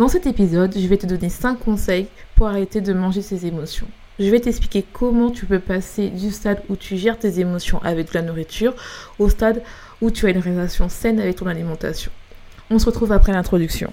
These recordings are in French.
Dans cet épisode, je vais te donner 5 conseils pour arrêter de manger ses émotions. Je vais t'expliquer comment tu peux passer du stade où tu gères tes émotions avec la nourriture au stade où tu as une relation saine avec ton alimentation. On se retrouve après l'introduction.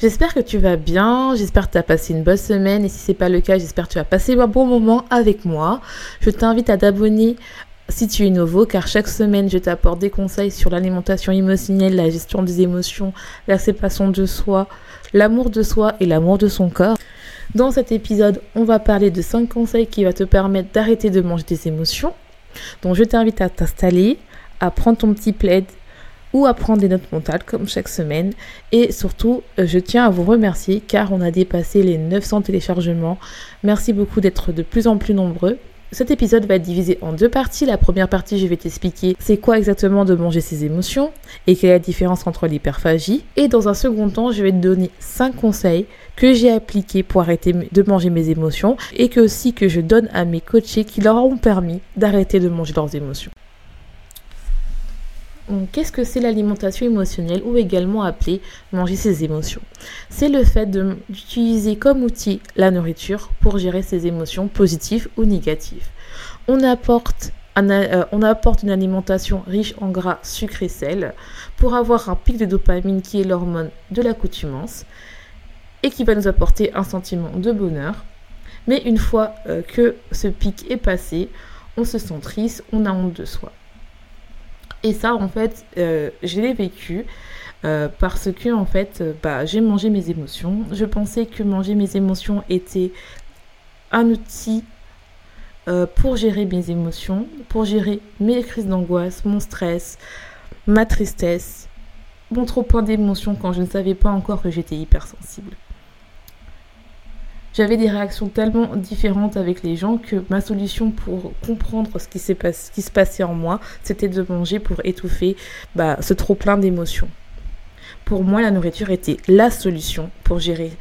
J'espère que tu vas bien, j'espère que tu as passé une bonne semaine et si c'est pas le cas, j'espère que tu as passé un bon moment avec moi. Je t'invite à t'abonner si tu es nouveau car chaque semaine je t'apporte des conseils sur l'alimentation émotionnelle, la gestion des émotions, l'acceptation de soi, l'amour de soi et l'amour de son corps. Dans cet épisode, on va parler de 5 conseils qui vont te permettre d'arrêter de manger des émotions. Donc je t'invite à t'installer, à prendre ton petit plaid ou à prendre des notes mentales comme chaque semaine. Et surtout, euh, je tiens à vous remercier car on a dépassé les 900 téléchargements. Merci beaucoup d'être de plus en plus nombreux. Cet épisode va être divisé en deux parties. La première partie, je vais t'expliquer c'est quoi exactement de manger ses émotions et quelle est la différence entre l'hyperphagie. Et dans un second temps, je vais te donner 5 conseils que j'ai appliqués pour arrêter de manger mes émotions et que aussi que je donne à mes coachés qui leur ont permis d'arrêter de manger leurs émotions. Qu'est-ce que c'est l'alimentation émotionnelle ou également appelée manger ses émotions? C'est le fait d'utiliser comme outil la nourriture pour gérer ses émotions positives ou négatives. On apporte, euh, on apporte une alimentation riche en gras, sucre et sel pour avoir un pic de dopamine qui est l'hormone de l'accoutumance et qui va nous apporter un sentiment de bonheur. Mais une fois euh, que ce pic est passé, on se sent triste, on a honte de soi. Et ça, en fait, euh, je l'ai vécu euh, parce que, en fait, euh, bah, j'ai mangé mes émotions. Je pensais que manger mes émotions était un outil pour gérer mes émotions, pour gérer mes crises d'angoisse, mon stress, ma tristesse, mon trop point d'émotions quand je ne savais pas encore que j'étais hypersensible j'avais des réactions tellement différentes avec les gens que ma solution pour comprendre ce qui, se passait en moi, c'était de manger pour étouffer bah, ce trop plein d'émotions. Pour moi, la nourriture était la solution pour gérer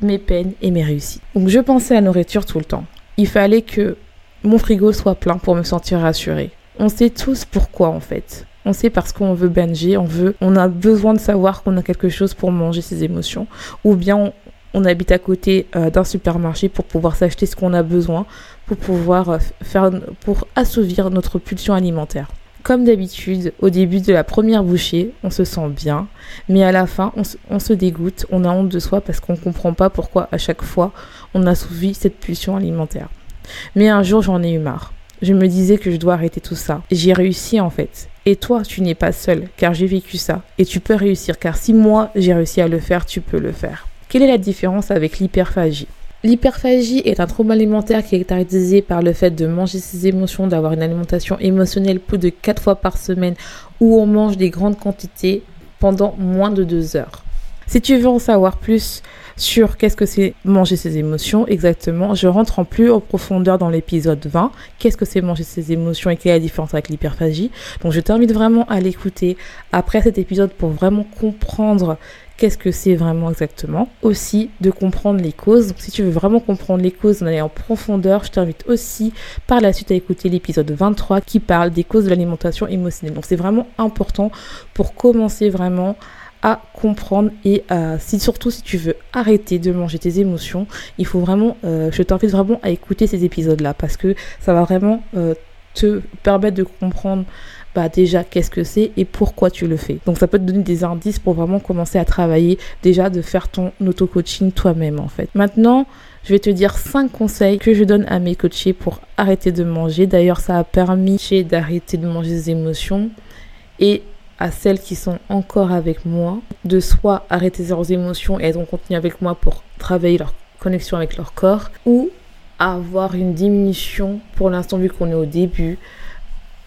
mes peines et mes réussites. Donc je pensais à la nourriture tout le temps. Il fallait que mon frigo soit plein pour me sentir rassurée. On sait tous pourquoi en fait. On sait parce qu'on veut banger, on veut, on a besoin de savoir qu'on a quelque chose pour manger ses émotions, ou bien habite à côté euh, d'un supermarché pour pouvoir s'acheter ce qu'on a besoin pour pouvoir euh, faire pour assouvir notre pulsion alimentaire. Comme d'habitude, au début de la première bouchée, on se sent bien, mais à la fin, on, se dégoûte, on a honte de soi parce qu'on ne comprend pas pourquoi à chaque fois on assouvit cette pulsion alimentaire. Mais un jour, j'en ai eu marre. Je me disais que je dois arrêter tout ça. J'ai réussi en fait. Et toi, tu n'es pas seul, car j'ai vécu ça. Et tu peux réussir, car si moi j'ai réussi à le faire, tu peux le faire. Quelle est la différence avec l'hyperphagie L'hyperphagie est un trouble alimentaire qui est caractérisé par le fait de manger ses émotions, d'avoir une alimentation émotionnelle plus de 4 fois par semaine où on mange des grandes quantités pendant moins de 2 heures. Si tu veux en savoir plus sur qu'est-ce que c'est manger ses émotions exactement, je rentre en plus en profondeur dans l'épisode 20. Qu'est-ce que c'est manger ses émotions et quelle est la différence avec l'hyperphagie? Donc je t'invite vraiment à l'écouter après cet épisode pour vraiment comprendre qu'est-ce que c'est vraiment exactement. Aussi de comprendre les causes. Donc si tu veux vraiment comprendre les causes, en aller en profondeur, je t'invite aussi par la suite à écouter l'épisode 23 qui parle des causes de l'alimentation émotionnelle. Donc c'est vraiment important pour commencer vraiment à comprendre et si surtout si tu veux arrêter de manger tes émotions, il faut vraiment, euh, je t'invite vraiment à écouter ces épisodes là parce que ça va vraiment euh, te permettre de comprendre bah déjà qu'est-ce que c'est et pourquoi tu le fais. Donc ça peut te donner des indices pour vraiment commencer à travailler déjà de faire ton auto-coaching toi-même en fait. Maintenant, je vais te dire 5 conseils que je donne à mes coachés pour arrêter de manger. D'ailleurs, ça a permis d'arrêter de manger des émotions et à celles qui sont encore avec moi de soit arrêter leurs émotions et être en continu avec moi pour travailler leur connexion avec leur corps ou avoir une diminution pour l'instant vu qu'on est au début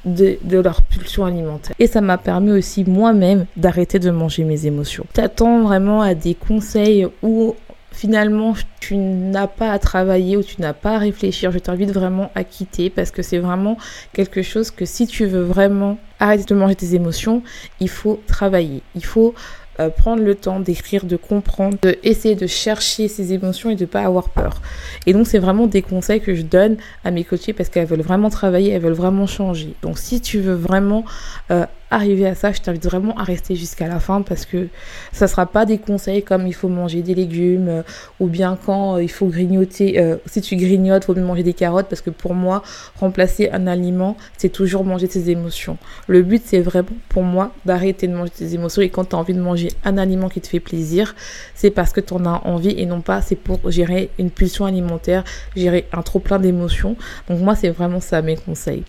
de, de, leur pulsion alimentaire. Et ça m'a permis aussi moi-même d'arrêter de manger mes émotions. T'attends vraiment à des conseils où finalement tu n'as pas à travailler ou tu n'as pas à réfléchir. Je t'invite vraiment à quitter parce que c'est vraiment quelque chose que si tu veux vraiment arrêter de manger tes émotions, il faut travailler. Il faut euh, prendre le temps d'écrire, de comprendre, de de chercher ses émotions et de pas avoir peur. Et donc c'est vraiment des conseils que je donne à mes coachés parce qu'elles veulent vraiment travailler, elles veulent vraiment changer. Donc si tu veux vraiment euh, arriver à ça, je t'invite vraiment à rester jusqu'à la fin parce que ça sera pas des conseils comme il faut manger des légumes euh, ou bien quand il faut grignoter. si tu grignotes, faut manger des carottes parce que pour moi, remplacer un aliment, c'est toujours manger ses émotions. Le but c'est vraiment pour moi d'arrêter de manger tes émotions et quand tu as envie de manger un aliment qui te fait plaisir, c'est parce que tu en as envie et non pas c'est pour gérer une pulsion alimentaire, gérer un trop plein d'émotions. Donc moi, c'est vraiment ça mes conseils.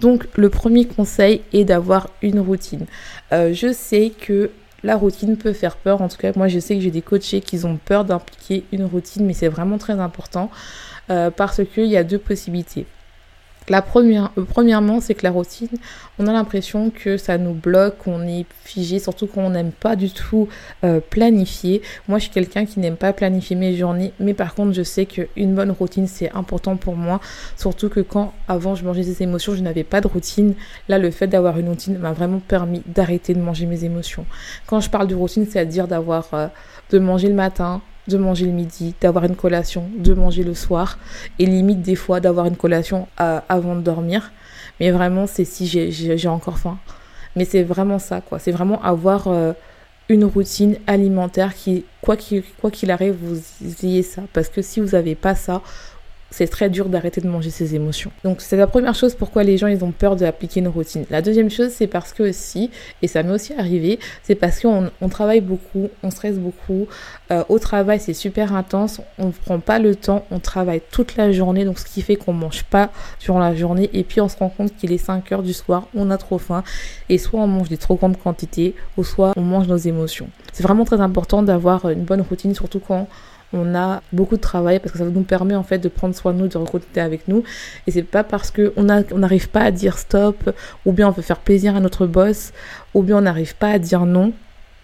Donc le premier conseil est d'avoir une routine. Euh, je sais que la routine peut faire peur. En tout cas, moi, je sais que j'ai des coachés qui ont peur d'impliquer une routine, mais c'est vraiment très important euh, parce qu'il y a deux possibilités. La première, euh, premièrement, c'est que la routine, on a l'impression que ça nous bloque, qu'on est figé, surtout quand on n'aime pas du tout euh, planifier. Moi, je suis quelqu'un qui n'aime pas planifier mes journées, mais par contre, je sais qu'une bonne routine, c'est important pour moi, surtout que quand avant je mangeais des émotions, je n'avais pas de routine. Là, le fait d'avoir une routine m'a vraiment permis d'arrêter de manger mes émotions. Quand je parle de routine, c'est-à-dire d'avoir euh, de manger le matin, de manger le midi, d'avoir une collation, de manger le soir, et limite des fois d'avoir une collation euh, avant de dormir. Mais vraiment, c'est si j'ai encore faim. Mais c'est vraiment ça, quoi. C'est vraiment avoir euh, une routine alimentaire qui, quoi qu'il quoi qu'il arrive, vous ayez ça. Parce que si vous n'avez pas ça, c'est très dur d'arrêter de manger ses émotions. Donc c'est la première chose pourquoi les gens ils ont peur d'appliquer une routine. La deuxième chose c'est parce que aussi, et ça m'est aussi arrivé, c'est parce qu'on on travaille beaucoup, on stresse beaucoup. Euh, au travail c'est super intense, on ne prend pas le temps, on travaille toute la journée, donc ce qui fait qu'on mange pas durant la journée et puis on se rend compte qu'il est 5 heures du soir, on a trop faim et soit on mange des trop grandes quantités ou soit on mange nos émotions. C'est vraiment très important d'avoir une bonne routine, surtout quand on a beaucoup de travail parce que ça nous permet en fait de prendre soin de nous, de reconnecter avec nous. Et c'est pas parce que on n'arrive pas à dire stop, ou bien on veut faire plaisir à notre boss, ou bien on n'arrive pas à dire non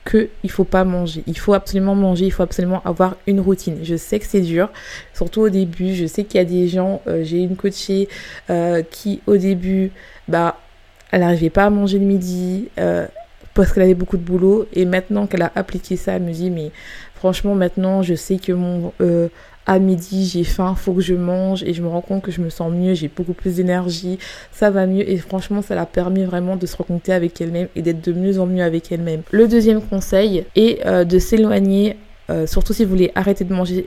que il faut pas manger. Il faut absolument manger, il faut absolument avoir une routine. Je sais que c'est dur, surtout au début. Je sais qu'il y a des gens, euh, j'ai une coachée euh, qui au début, bah, elle n'arrivait pas à manger le midi. Euh, parce qu'elle avait beaucoup de boulot et maintenant qu'elle a appliqué ça, elle me dit mais franchement maintenant je sais que mon euh, à midi j'ai faim, faut que je mange et je me rends compte que je me sens mieux, j'ai beaucoup plus d'énergie, ça va mieux et franchement ça l'a permis vraiment de se reconnecter avec elle-même et d'être de mieux en mieux avec elle-même. Le deuxième conseil est euh, de s'éloigner euh, surtout si vous voulez arrêter de manger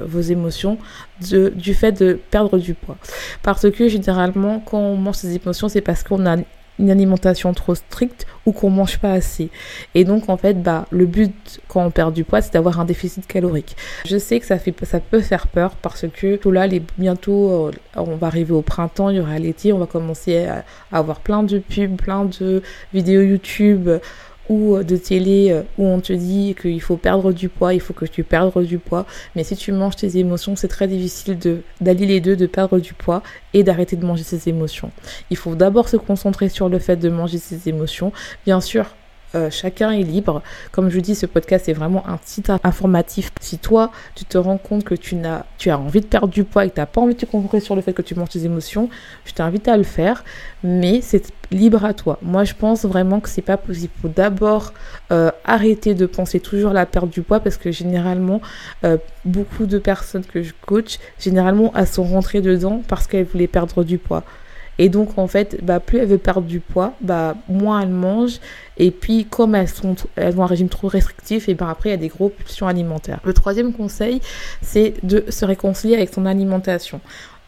vos émotions, du fait de perdre du poids. Parce que généralement, quand on mange ses émotions, c'est parce qu'on a une alimentation trop stricte ou qu'on mange pas assez. Et donc en fait, bah le but quand on perd du poids, c'est d'avoir un déficit calorique. Je sais que ça fait ça peut faire peur parce que tout là, les, bientôt euh, on va arriver au printemps, il y aura l'été, on va commencer à avoir plein de pubs, plein de vidéos YouTube ou euh, de télé euh, où on te dit qu'il faut perdre du poids, il faut que tu perdes du poids. Mais si tu manges tes émotions, c'est très difficile de d'allier les deux, de perdre du poids et d'arrêter de manger ses émotions. Il faut d'abord se concentrer sur le fait de manger ses émotions. Bien sûr, euh, chacun est libre. Comme je dis, ce podcast est vraiment un site informatif. Si toi, tu te rends compte que tu, as, tu as envie de perdre du poids et que tu n'as pas envie de te concentrer sur le fait que tu manges tes émotions, je t'invite à le faire, mais c'est libre à toi. Moi, je pense vraiment que c'est pas possible. Il faut d'abord euh, arrêter de penser toujours à la perte du poids parce que généralement, euh, beaucoup de personnes que je coach, généralement, elles sont rentrées dedans parce qu'elles voulaient perdre du poids. Et donc, en fait, bah, plus elle veut perdre du poids, bah, moins elle mange. Et puis, comme elles, sont, elles ont un régime trop restrictif, et ben après, il y a des gros pulsions alimentaires. Le troisième conseil, c'est de se réconcilier avec son alimentation.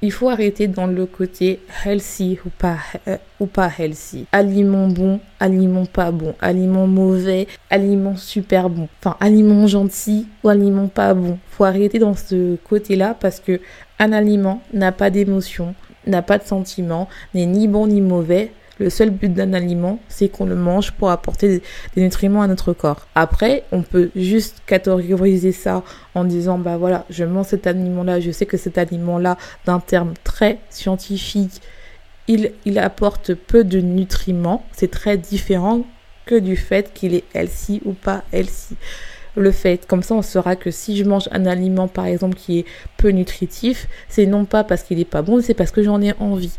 il faut arrêter dans le côté healthy ou pas, euh, ou pas healthy. Aliment bon, aliment pas bon, aliment mauvais, aliment super bon. Enfin, aliment gentil ou aliment pas bon. Faut arrêter dans ce côté-là parce que un aliment n'a pas d'émotion, n'a pas de sentiment, n'est ni bon ni mauvais. Le seul but d'un aliment, c'est qu'on le mange pour apporter des nutriments à notre corps. Après, on peut juste catégoriser ça en disant, bah voilà, je mange cet aliment-là, je sais que cet aliment-là, d'un terme très scientifique, il, il apporte peu de nutriments. C'est très différent que du fait qu'il est healthy ou pas healthy le fait. Comme ça, on saura que si je mange un aliment, par exemple, qui est peu nutritif, c'est non pas parce qu'il n'est pas bon, c'est parce que j'en ai envie.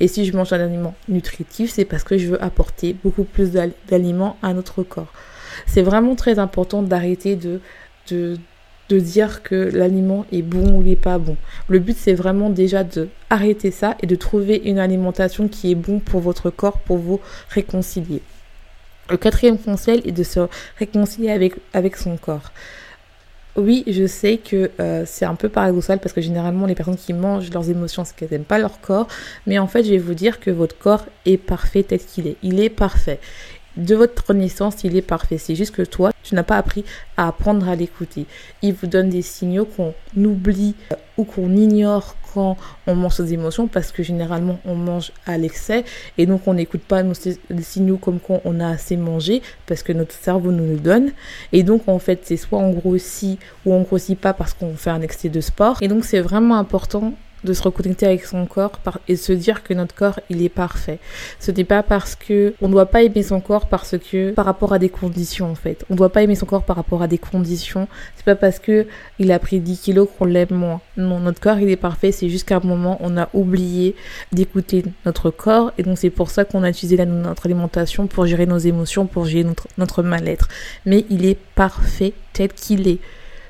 Et si je mange un aliment nutritif, c'est parce que je veux apporter beaucoup plus d'aliments à notre corps. C'est vraiment très important d'arrêter de, de, de dire que l'aliment est bon ou il n'est pas bon. Le but, c'est vraiment déjà de arrêter ça et de trouver une alimentation qui est bon pour votre corps pour vous réconcilier. Le quatrième conseil est de se réconcilier avec, son corps. Oui, je sais que euh, c'est un peu paradoxal parce que généralement les personnes qui mangent leurs émotions, c'est qu'elles n'aiment pas leur corps. Mais en fait, je vais vous dire que votre corps est parfait tel qu'il est. Il est parfait de votre naissance, il est parfait. C'est juste que toi, tu n'as pas appris à apprendre à l'écouter. Il vous donne des signaux qu'on oublie euh, ou qu'on ignore quand on mange ses émotions parce que généralement on mange à l'excès et donc on n'écoute pas nos signaux comme quand on a assez mangé parce que notre cerveau nous le donne. Et donc en fait, c'est soit on grossit ou on grossit pas parce qu'on fait un excès de sport. Et donc c'est vraiment important de se reconnecter avec son corps et se dire que notre corps il est parfait. Ce n'est pas parce que on ne doit pas aimer son corps parce que par rapport à des conditions en fait. On ne doit pas aimer son corps par rapport à des conditions. C'est pas parce que il a pris 10 kilos qu'on l'aime moins. Non, notre corps il est parfait. C'est juste qu'à un moment on a oublié d'écouter notre corps et donc c'est pour ça qu'on a utilisé notre alimentation pour gérer nos émotions, pour gérer notre, notre mal-être. Mais il est parfait tel qu'il est.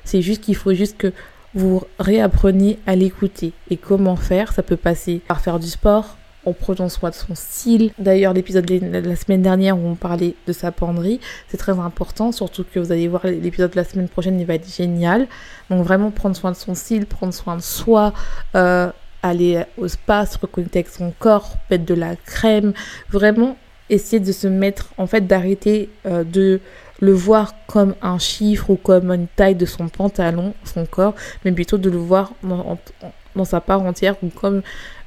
C'est juste qu'il faut juste que vous réapprenez à l'écouter. Et comment faire? Ça peut passer par faire du sport, en prenant soin de son style. D'ailleurs, l'épisode de la semaine dernière où on parlait de sa penderie, c'est très important, surtout que vous allez voir l'épisode de la semaine prochaine, il va être génial. Donc vraiment prendre soin de son style, prendre soin de soi, euh, aller au spa, se reconnecter avec son corps, mettre de la crème, vraiment essayer de se mettre, en fait, d'arrêter euh, de le voir comme un chiffre ou comme une taille de son pantalon, son corps, mais plutôt de le voir dans, sa part entière ou comme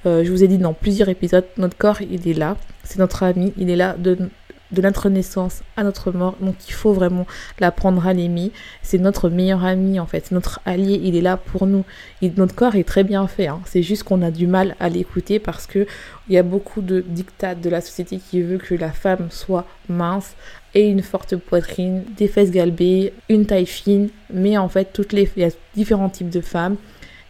euh, je vous ai dit dans plusieurs épisodes, notre corps, il est là, c'est notre ami, il est là de, de notre naissance à notre mort. Donc il faut vraiment l'apprendre à l'aimer. C'est notre meilleur ami en fait, notre allié, il est là pour nous. notre corps est très bien fait. Hein. C'est juste qu'on a du mal à l'écouter parce que il y a beaucoup de dictats de la société qui veut que la femme soit mince et une forte poitrine, des fesses galbées, une taille fine. Mais en fait, toutes les, il y a différents types de femmes.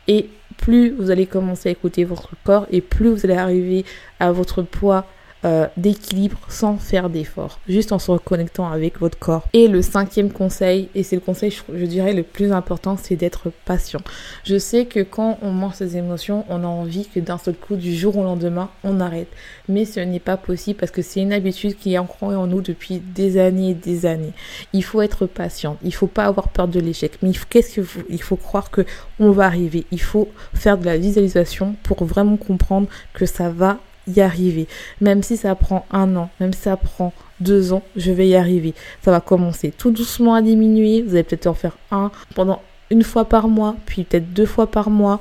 Et plus vous allez commencer à écouter votre corps et plus vous allez arriver à votre poids euh, d'équilibre sans faire d'effort, juste en se reconnectant avec votre corps. Et le cinquième conseil, et c'est le conseil, je, dirais, le plus important, c'est d'être patient. Je sais que quand on mange ses émotions, on a envie que d'un seul coup, du jour au lendemain, on arrête. Mais ce n'est pas possible parce que c'est une habitude qui est ancrée en nous depuis des années et des années. Il faut être patient. Il faut pas avoir peur de l'échec. Mais qu'est-ce que vous, il faut croire que on va arriver. Il faut faire de la visualisation pour vraiment comprendre que ça va y arriver. Même si ça prend un an, même si ça prend deux ans, je vais y arriver. Ça va commencer tout doucement à diminuer. Vous allez peut-être en faire un pendant une fois par mois, puis peut-être deux fois par mois.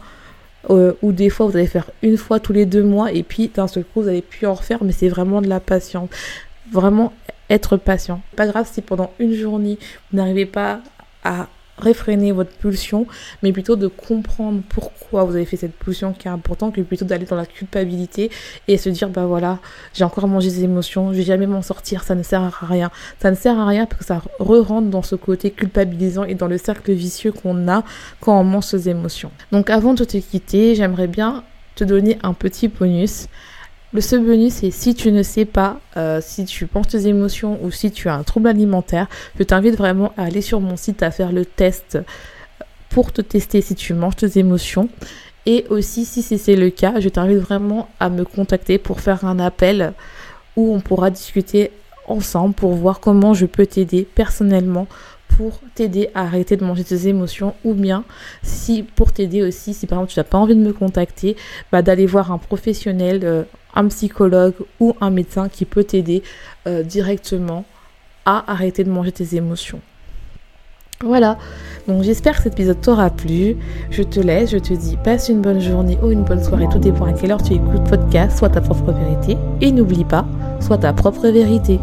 Euh, ou des fois vous allez faire une fois tous les deux mois et puis d'un seul coup vous allez plus en refaire mais c'est vraiment de la patience vraiment être patient pas grave si pendant une journée vous n'arrivez pas à réfréner votre pulsion, mais plutôt de comprendre pourquoi vous avez fait cette pulsion qui est important, que plutôt d'aller dans la culpabilité et se dire, bah voilà, j'ai encore mangé des émotions, je vais jamais m'en sortir, ça ne sert à rien. Ça ne sert à rien parce que ça re-rentre dans ce côté culpabilisant et dans le cercle vicieux qu'on a quand on mange ces émotions. Donc avant de te quitter, j'aimerais bien te donner un petit bonus. Le seul bonus, c'est si tu ne sais pas euh, si tu penses tes émotions ou si tu as un trouble alimentaire, je t'invite vraiment à aller sur mon site à faire le test pour te tester si tu manges tes émotions. Et aussi, si c'est le cas, je t'invite vraiment à me contacter pour faire un appel où on pourra discuter ensemble pour voir comment je peux t'aider personnellement pour t'aider à arrêter de manger tes émotions ou bien si pour t'aider aussi, si par exemple tu n'as pas envie de me contacter, bah, d'aller voir un professionnel, euh, un psychologue ou un médecin qui peut t'aider euh, directement à arrêter de manger tes émotions. Voilà, donc j'espère que cet épisode t'aura plu. Je te laisse, je te dis passe une bonne journée ou une bonne soirée, tout dépend à quelle heure tu écoutes podcast, soit ta propre vérité. Et n'oublie pas, soit ta propre vérité.